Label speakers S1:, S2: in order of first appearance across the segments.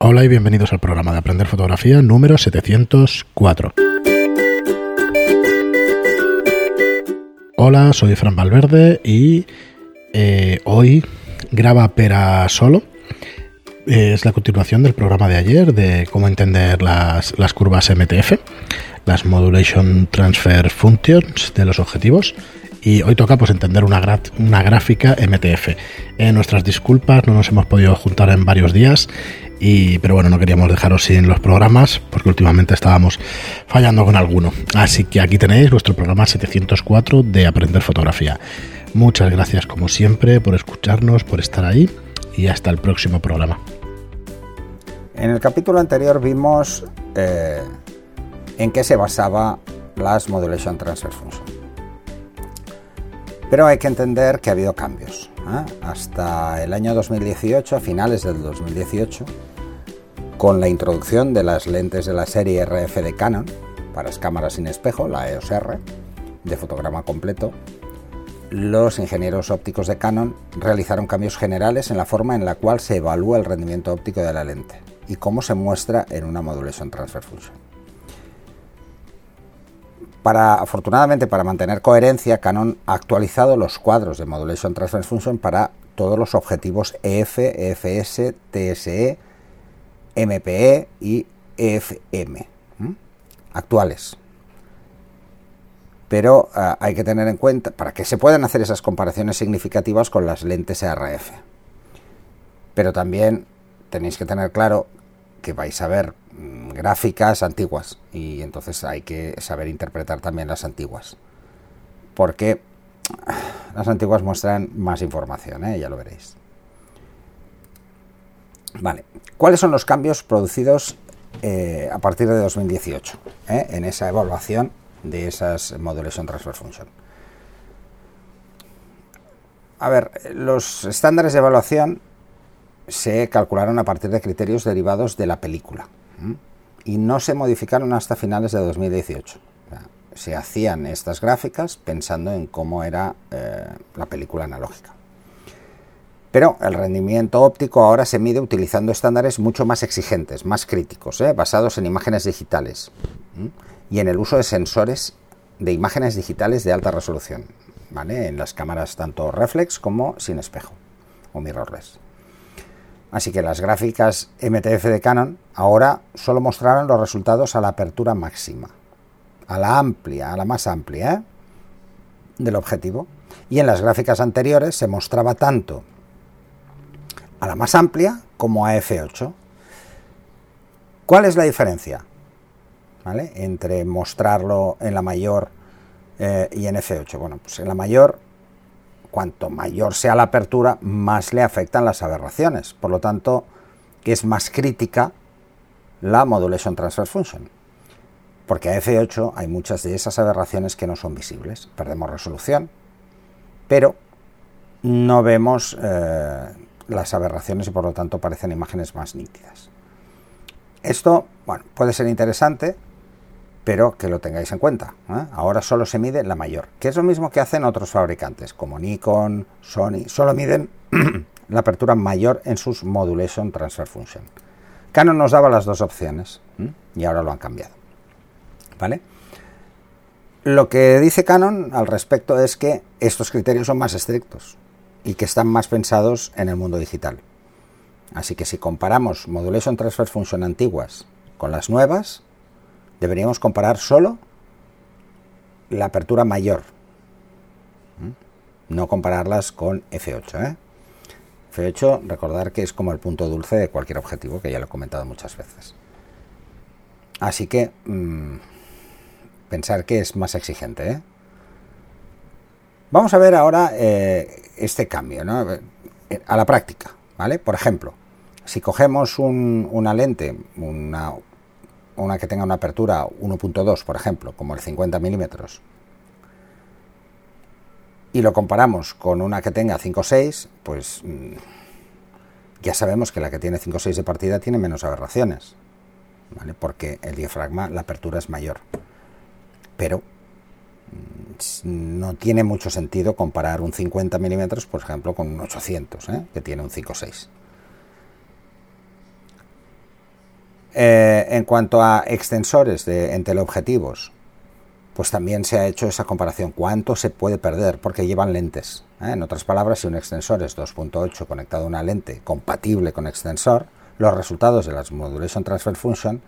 S1: Hola y bienvenidos al programa de Aprender Fotografía número 704. Hola, soy Fran Valverde y eh, hoy graba Pera Solo. Es la continuación del programa de ayer de cómo entender las, las curvas MTF, las Modulation Transfer Functions de los objetivos y hoy toca pues entender una, una gráfica MTF. Eh, nuestras disculpas, no nos hemos podido juntar en varios días, y, pero bueno, no queríamos dejaros sin los programas porque últimamente estábamos fallando con alguno. Así que aquí tenéis vuestro programa 704 de Aprender Fotografía. Muchas gracias como siempre por escucharnos, por estar ahí y hasta el próximo programa.
S2: En el capítulo anterior vimos eh, en qué se basaba las Modulation Transfer Function. Pero hay que entender que ha habido cambios. ¿eh? Hasta el año 2018, a finales del 2018, con la introducción de las lentes de la serie RF de Canon para las cámaras sin espejo, la EOS R, de fotograma completo, los ingenieros ópticos de Canon realizaron cambios generales en la forma en la cual se evalúa el rendimiento óptico de la lente y cómo se muestra en una Modulation Transfer Function. Para, afortunadamente, para mantener coherencia, Canon ha actualizado los cuadros de Modulation Transfer Function para todos los objetivos EF, EFS, TSE, MPE y EFM actuales. Pero uh, hay que tener en cuenta, para que se puedan hacer esas comparaciones significativas con las lentes RF. Pero también tenéis que tener claro que vais a ver mmm, gráficas antiguas y entonces hay que saber interpretar también las antiguas. Porque las antiguas muestran más información, ¿eh? ya lo veréis. Vale, ¿cuáles son los cambios producidos eh, a partir de 2018 eh, en esa evaluación de esas Modulation Transfer Function? A ver, los estándares de evaluación se calcularon a partir de criterios derivados de la película y no se modificaron hasta finales de 2018. Se hacían estas gráficas pensando en cómo era eh, la película analógica. Pero el rendimiento óptico ahora se mide utilizando estándares mucho más exigentes, más críticos, ¿eh? basados en imágenes digitales y en el uso de sensores de imágenes digitales de alta resolución, ¿vale? en las cámaras tanto reflex como sin espejo o mirrorless. Así que las gráficas MTF de Canon ahora solo mostraron los resultados a la apertura máxima, a la amplia, a la más amplia ¿eh? del objetivo. Y en las gráficas anteriores se mostraba tanto a la más amplia como a F8. ¿Cuál es la diferencia? ¿Vale? Entre mostrarlo en la mayor eh, y en F8. Bueno, pues en la mayor, cuanto mayor sea la apertura, más le afectan las aberraciones. Por lo tanto, es más crítica la Modulation Transfer Function. Porque a F8 hay muchas de esas aberraciones que no son visibles. Perdemos resolución, pero no vemos eh, las aberraciones y por lo tanto parecen imágenes más nítidas. Esto, bueno, puede ser interesante, pero que lo tengáis en cuenta. ¿eh? Ahora solo se mide la mayor, que es lo mismo que hacen otros fabricantes, como Nikon, Sony, solo miden la apertura mayor en sus Modulation Transfer Function. Canon nos daba las dos opciones ¿eh? y ahora lo han cambiado. ¿Vale? Lo que dice Canon al respecto es que estos criterios son más estrictos y que están más pensados en el mundo digital. Así que si comparamos Modulation Transfer Function antiguas con las nuevas, deberíamos comparar solo la apertura mayor, no compararlas con F8. ¿eh? F8, recordar que es como el punto dulce de cualquier objetivo, que ya lo he comentado muchas veces. Así que mmm, pensar que es más exigente. ¿eh? Vamos a ver ahora eh, este cambio a la práctica. ¿vale? Por ejemplo, si cogemos un, una lente, una, que tenga una apertura 1.2, por ejemplo, como el 50 milímetros, y lo comparamos con una que tenga 5.6, pues mmm, ya sabemos que la que tiene 5.6 de partida tiene menos aberraciones, ¿vale? porque el diafragma, la apertura es mayor. Pero no tiene mucho sentido comparar un 50 milímetros, por ejemplo, con un 800, ¿eh? que tiene un 5.6. Eh, en cuanto a extensores de, en teleobjetivos, pues también se ha hecho esa comparación. ¿Cuánto se puede perder? Porque llevan lentes. ¿eh? En otras palabras, si un extensor es 2.8 conectado a una lente compatible con extensor, los resultados de las Modulation Transfer Function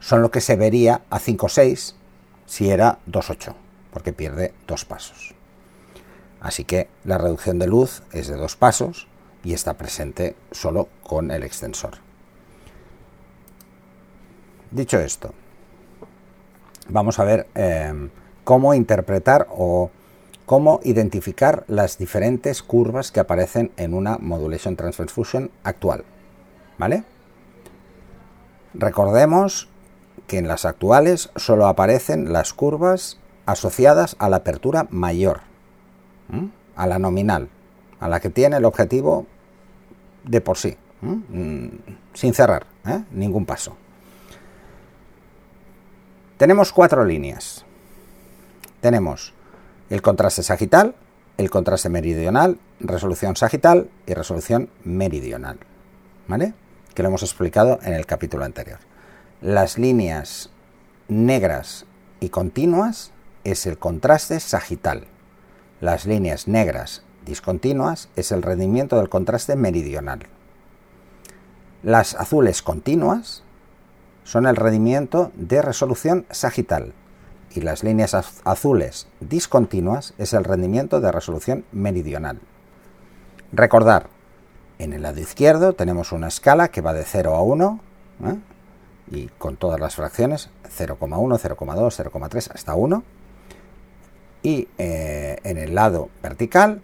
S2: son lo que se vería a 5.6 si era 2.8, porque pierde dos pasos. Así que la reducción de luz es de dos pasos y está presente solo con el extensor. Dicho esto, vamos a ver eh, cómo interpretar o cómo identificar las diferentes curvas que aparecen en una Modulation Transfer Fusion actual. ¿Vale? Recordemos que en las actuales solo aparecen las curvas asociadas a la apertura mayor, a la nominal, a la que tiene el objetivo de por sí, mm, sin cerrar ¿eh? ningún paso. Tenemos cuatro líneas. Tenemos el contraste sagital, el contraste meridional, resolución sagital y resolución meridional. ¿Vale? Que lo hemos explicado en el capítulo anterior. Las líneas negras y continuas es el contraste sagital. Las líneas negras discontinuas es el rendimiento del contraste meridional. Las azules continuas son el rendimiento de resolución sagital y las líneas azules discontinuas es el rendimiento de resolución meridional. Recordar, en el lado izquierdo tenemos una escala que va de 0 a 1 ¿eh? y con todas las fracciones 0,1, 0,2, 0,3 hasta 1 y eh, en el lado vertical,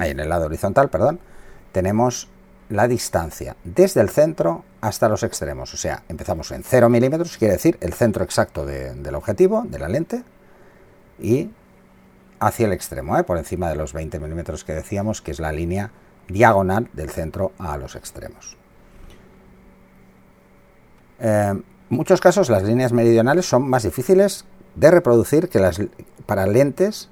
S2: en el lado horizontal, perdón, tenemos la distancia desde el centro hasta los extremos. O sea, empezamos en 0 milímetros, quiere decir el centro exacto del objetivo, de la lente, y hacia el extremo, ¿eh? por encima de los 20 milímetros que decíamos, que es la línea diagonal del centro a los extremos. Eh, en muchos casos las líneas meridionales son más difíciles de reproducir que las para lentes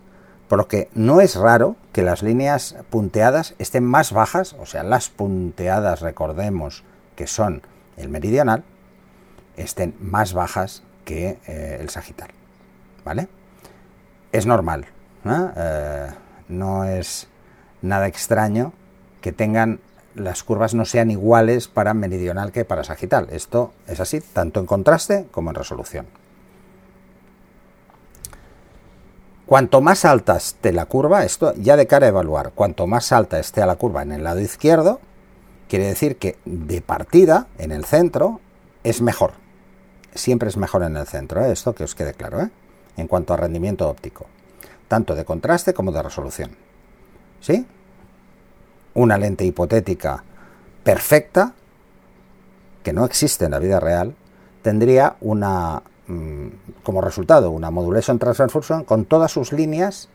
S2: por lo que no es raro que las líneas punteadas estén más bajas, o sea, las punteadas, recordemos que son el meridional, estén más bajas que eh, el sagital. ¿Vale? Es normal, eh, ¿no? es nada extraño que tengan las curvas no sean iguales para meridional que para sagital. Esto es así, tanto en contraste como en resolución. Cuanto más alta esté la curva, esto ya de cara a evaluar, cuanto más alta esté la curva en el lado izquierdo, quiere decir que de partida, en el centro, es mejor. Siempre es mejor en el centro, ¿eh? esto que os quede claro, ¿eh? en cuanto a rendimiento óptico, tanto de contraste como de resolución. ¿Sí? Una lente hipotética perfecta, que no existe en la vida real, tendría una como resultado una modulation transfer function con todas sus líneas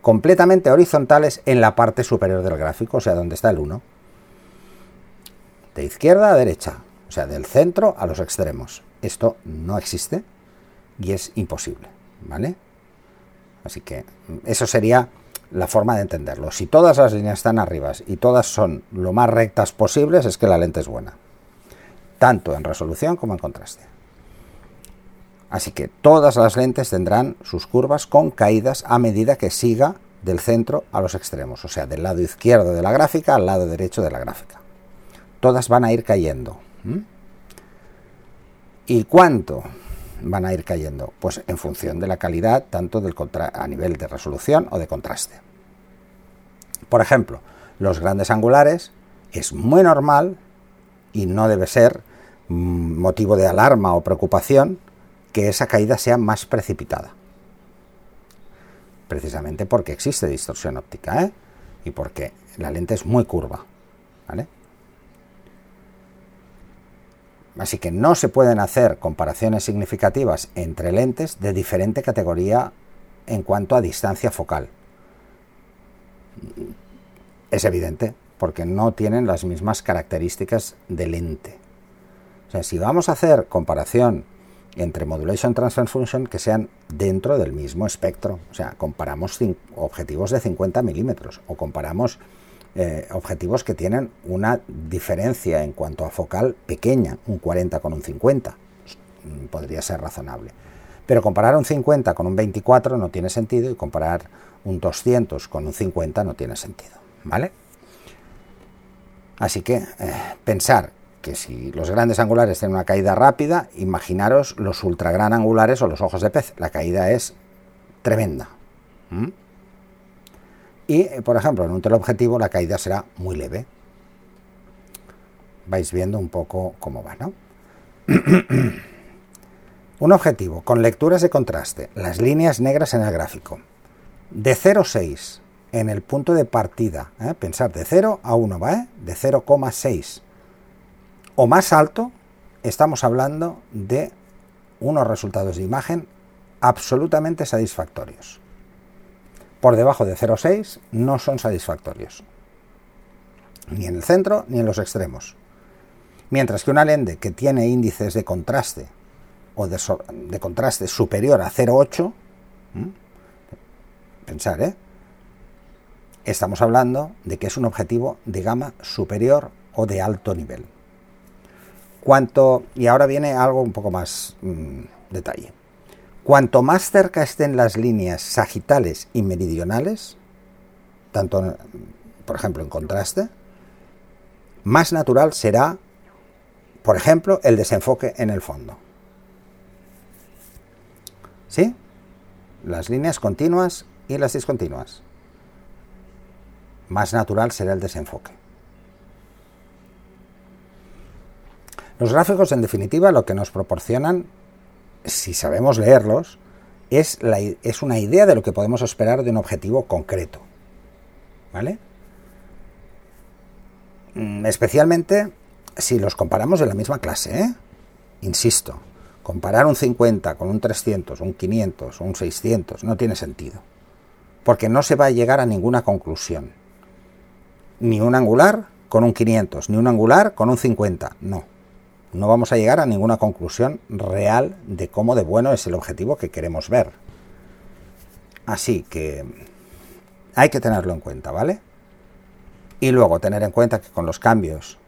S2: completamente horizontales en la parte superior del gráfico, o sea, donde está el 1. De izquierda a derecha, o sea, del centro a los extremos. Esto no existe y es imposible, ¿vale? Así que mm, eso sería la forma de entenderlo. Si todas las líneas están arriba y todas son lo más rectas posibles, es que la lente es buena. Tanto en resolución como en contraste. Así que todas las lentes tendrán sus curvas con caídas a medida que siga del centro a los extremos, o sea, del lado izquierdo de la gráfica al lado derecho de la gráfica. Todas van a ir cayendo. ¿Y cuánto van a ir cayendo? Pues en función de la calidad, tanto del a nivel de resolución o de contraste. Por ejemplo, los grandes angulares es muy normal y no debe ser mm, motivo de alarma o preocupación que esa caída sea más precipitada. Precisamente porque existe distorsión óptica ¿eh? y porque la lente es muy curva. Así que no se pueden hacer comparaciones significativas entre lentes de diferente categoría en cuanto a distancia focal. Es evidente, porque no tienen las mismas características de lente. O sea, si vamos a hacer comparación entre modulation transfer function que sean dentro del mismo espectro. O sea, comparamos objetivos de 50 milímetros o comparamos eh, objetivos que tienen una diferencia en cuanto a focal pequeña, un 40 con un 50. Mm, podría ser razonable. Pero comparar un 50 con un 24 no tiene sentido y comparar un 200 con un 50 no tiene sentido. ¿Vale? Así que eh, pensar que si los grandes angulares tienen una caída rápida, imaginaros los ultra gran angulares o los ojos de pez. La caída es tremenda. Y, eh, por ejemplo, en un teleobjetivo la caída será muy leve. Vais viendo un poco cómo va, ¿no? un objetivo con lecturas de contraste, las líneas negras en el gráfico, de 0,6 en el punto de partida, ¿eh? pensar de 0 a 1, ¿va? De 0,6 o más alto, estamos hablando de unos resultados de imagen absolutamente satisfactorios. Por debajo de 0,6 no son satisfactorios, ni en el centro ni en los extremos. Mientras que una lente que tiene índices de contraste o de, contraste superior a 0,8, pensar, ¿eh? estamos hablando de que es un objetivo de gama superior o de alto nivel. Cuanto, y ahora viene algo un poco más mm, detalle. Cuanto más cerca estén las líneas sagitales y meridionales, tanto, por ejemplo, en contraste, más natural será, por ejemplo, el desenfoque en el fondo. ¿Sí? Las líneas continuas y las discontinuas. Más natural será el desenfoque. Los gráficos, en definitiva, lo que nos proporcionan, si sabemos leerlos, es, una idea de lo que podemos esperar de un objetivo concreto. ¿Vale? Mm, especialmente si los comparamos de la misma clase, ¿eh? Insisto, comparar un 50 con un 300, un 500, un 600 no tiene sentido, porque no se va a llegar a ninguna conclusión. Ni un angular con un 500, ni un angular con un 50, no no vamos a llegar a ninguna conclusión real de cómo de bueno es el objetivo que queremos ver. Así que hay que tenerlo en cuenta, ¿vale? Y luego tener en cuenta que con los cambios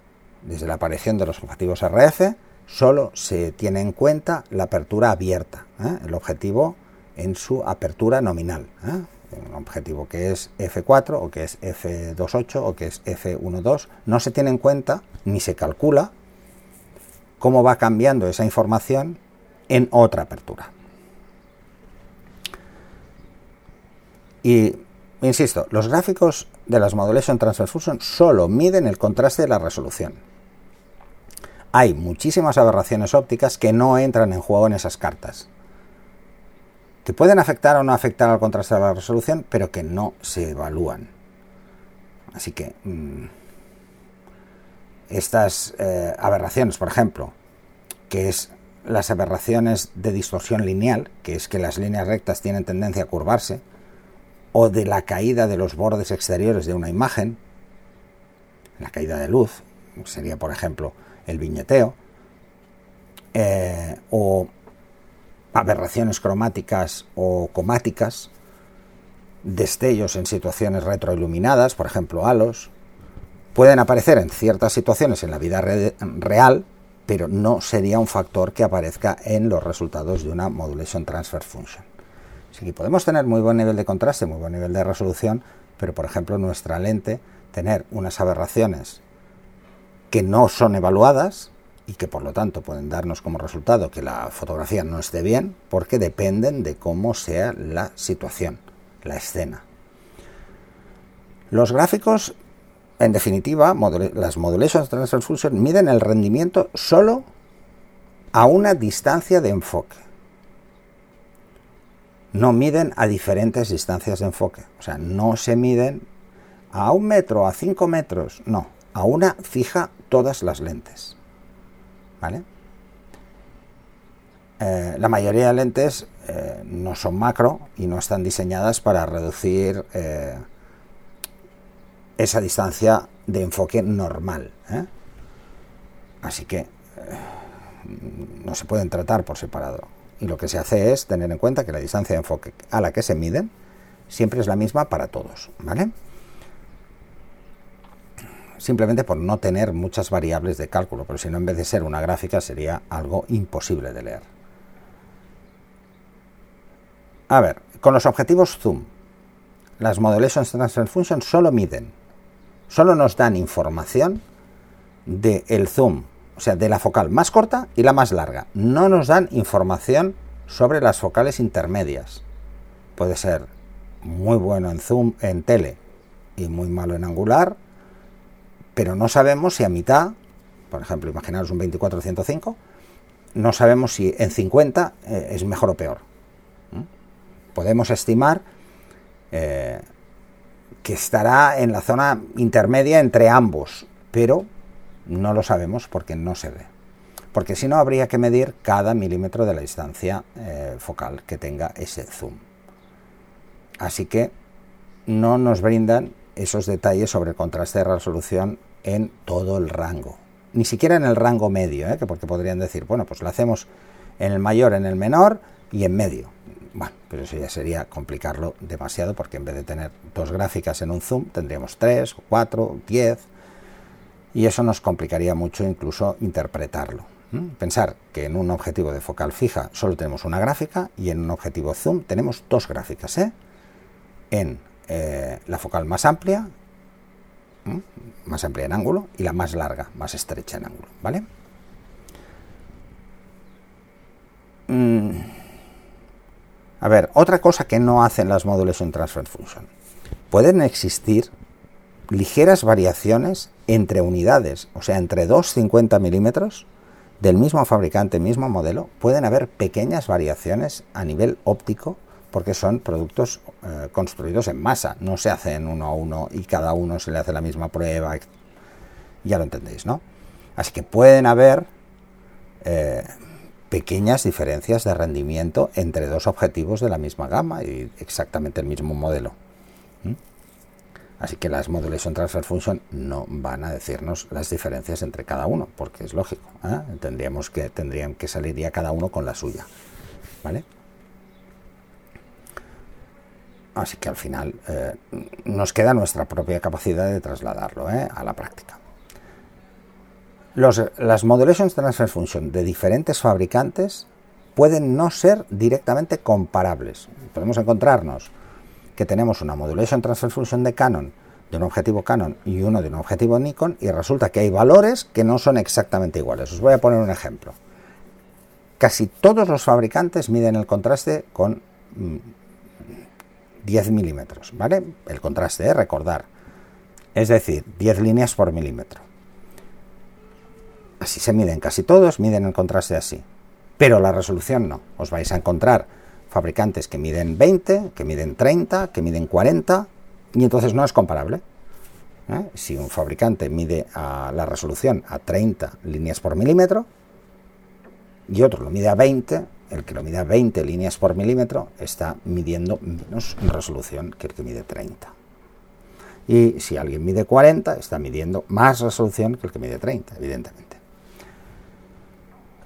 S2: desde la aparición de los objetivos RF solo se tiene en cuenta la apertura abierta, ¿eh? el objetivo en su apertura nominal. ¿eh? Un objetivo que es F4 o que es F28 o que es F12 no se tiene en cuenta ni se calcula cómo va cambiando esa información en otra apertura. Y, insisto, los gráficos de las Modulation Transfer Fusion solo miden el contraste de la resolución. Hay muchísimas aberraciones ópticas que no entran en juego en esas cartas. Que pueden afectar o no afectar al contraste de la resolución, pero que no se evalúan. Así que... Mm, estas eh, aberraciones, por ejemplo, que es las aberraciones de distorsión lineal, que es que las líneas rectas tienen tendencia a curvarse, o de la caída de los bordes exteriores de una imagen, la caída de luz, sería por ejemplo el viñeteo, eh, o aberraciones cromáticas o comáticas, destellos en situaciones retroiluminadas, por ejemplo halos, pueden aparecer en ciertas situaciones en la vida real, pero no sería un factor que aparezca en los resultados de una Modulation Transfer Function. Así que podemos tener muy buen nivel de contraste, muy buen nivel de resolución, pero por ejemplo nuestra lente tener unas aberraciones que no son evaluadas y que por lo tanto pueden darnos como resultado que la fotografía no esté bien porque dependen de cómo sea la situación, la escena. Los gráficos en definitiva, las Modulation Transfer Fusion miden el rendimiento solo a una distancia de enfoque. No miden a diferentes distancias de enfoque. O sea, no se miden a un metro, a cinco metros. No, a una fija todas las lentes. ¿Vale? Eh, la mayoría de lentes eh, no son macro y no están diseñadas para reducir eh, esa distancia de enfoque normal. ¿eh? Así que eh, no se pueden tratar por separado. Y lo que se hace es tener en cuenta que la distancia de enfoque a la que se miden siempre es la misma para todos. ¿vale? simplemente por no tener muchas variables de cálculo, pero si no en vez de ser una gráfica sería algo imposible de leer. A ver, con los objetivos zoom, las Modulation Transfer Function solo miden, solo nos dan información del zoom, o sea, de la focal más corta y la más larga. No nos dan información sobre las focales intermedias. Puede ser muy bueno en zoom, en tele, y muy malo en angular, pero no sabemos si a mitad, por ejemplo, imaginaros un 24-105, no sabemos si en 50 eh, es mejor o peor. Podemos estimar eh, que estará en la zona intermedia entre ambos, pero no lo sabemos porque no se ve. Porque si no, habría que medir cada milímetro de la distancia eh, focal que tenga ese zoom. Así que no nos brindan esos detalles sobre el contraste de resolución en todo el rango. Ni siquiera en el rango medio, ¿eh? porque podrían decir, bueno, pues lo hacemos en el mayor, en el menor y en medio. Bueno, pero eso ya sería complicarlo demasiado porque en vez de tener dos gráficas en un zoom tendríamos tres, cuatro, diez y eso nos complicaría mucho incluso interpretarlo. Pensar que en un objetivo de focal fija solo tenemos una gráfica y en un objetivo zoom tenemos dos gráficas. ¿eh? En eh, la focal más amplia, más amplia en ángulo, y la más larga, más estrecha en ángulo, ¿vale? A ver, otra cosa que no hacen las Modulation Transfer Function. Pueden existir ligeras variaciones entre unidades, o sea, entre dos 50 milímetros del mismo fabricante, mismo modelo, pueden haber pequeñas variaciones a nivel óptico porque son productos eh, construidos en masa, no se hacen uno a uno y cada uno se le hace la misma prueba, ya lo entendéis, ¿no? Así que pueden haber eh, pequeñas diferencias de rendimiento entre dos objetivos de la misma gama y exactamente el mismo modelo. Así que las Modulation Transfer Function no van a decirnos las diferencias entre cada uno, porque es lógico. ¿eh? Tendríamos que, tendrían que salir ya cada uno con la suya. ¿Vale? Así que al final eh, nos queda nuestra propia capacidad de trasladarlo eh, a la práctica. Las Modulation Transfer Function de diferentes fabricantes pueden no ser directamente comparables. Podemos encontrarnos que tenemos una Modulation Transfer Function de Canon, de un objetivo Canon y uno de un objetivo Nikon, y resulta que hay valores que no son exactamente iguales. Os voy a poner un ejemplo. Casi todos los fabricantes miden el contraste con mm, 10 milímetros, ¿vale? El contraste, ¿eh? recordar. Es decir, 10 líneas por milímetro. Así se miden casi todos, miden el contraste así. Pero la resolución no. Os vais a encontrar fabricantes que miden 20, que miden 30, que miden 40, y entonces no es comparable. ¿eh? Si un fabricante mide a la resolución a 30 líneas por milímetro y otro lo mide a 20, el que lo mide 20 líneas por milímetro está midiendo menos resolución que el que mide 30. Y si alguien mide 40, está midiendo más resolución que el que mide 30, evidentemente.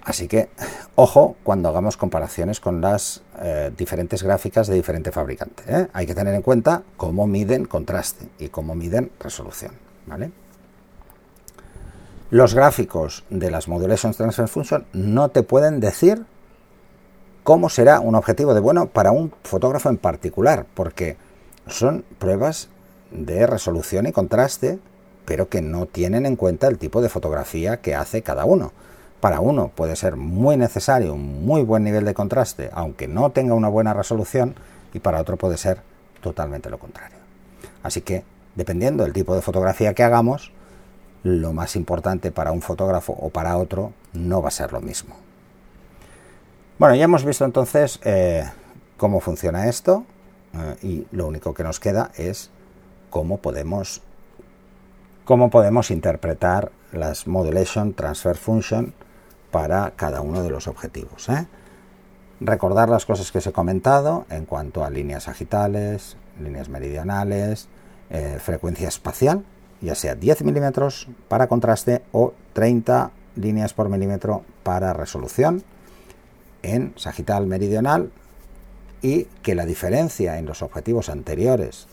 S2: Así que, ojo cuando hagamos comparaciones con las eh, diferentes gráficas de diferentes fabricantes. ¿eh? Hay que tener en cuenta cómo miden contraste y cómo miden resolución. Los gráficos de las Modulation Transfer Function no te pueden decir cómo será un objetivo de bueno para un fotógrafo en particular, porque son pruebas de resolución y contraste, pero que no tienen en cuenta el tipo de fotografía que hace cada uno. Para uno puede ser muy necesario un muy buen nivel de contraste, aunque no tenga una buena resolución, y para otro puede ser totalmente lo contrario. Así que, dependiendo del tipo de fotografía que hagamos, lo más importante para un fotógrafo o para otro no va a ser lo mismo. Bueno, ya hemos visto entonces eh, cómo funciona esto eh, y lo único que nos queda es cómo podemos, cómo podemos interpretar las Modulation Transfer Function para cada uno de los objetivos. ¿eh? Recordar las cosas que os he comentado en cuanto a líneas sagitales, líneas meridionales, frecuencia espacial, ya sea 10 milímetros para contraste o 30 líneas por milímetro para resolución en sagital meridional y que la diferencia en los objetivos anteriores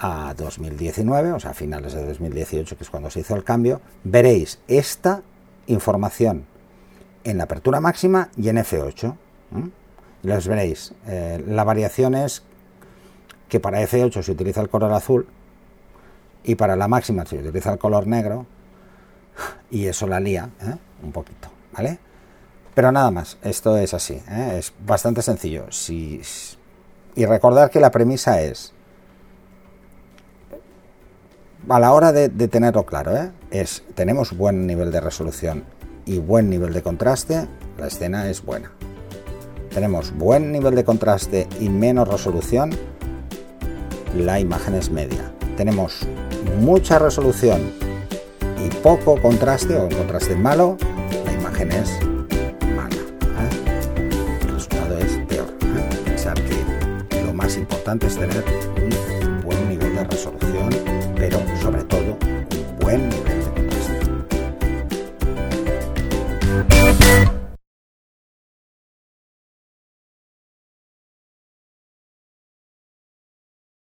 S2: a 2019, o sea, a finales de 2018, que es cuando se hizo el cambio, veréis esta información en la apertura máxima y en F8. Y los veréis. Eh, la variación es que para F8 se utiliza el color azul y para la máxima se utiliza el color negro y eso la lía ¿eh? un poquito, ¿vale? Pero nada más, esto es así, ¿eh? es bastante sencillo. Si, y recordar que la premisa es, a la hora de, tenerlo claro, ¿eh? es, tenemos buen nivel de resolución y buen nivel de contraste, la escena es buena. Tenemos buen nivel de contraste y menos resolución, la imagen es media. Tenemos mucha resolución y poco contraste o un contraste malo, la imagen es mala. ¿eh? El resultado es peor. ¿eh? Pensar que lo más importante es tener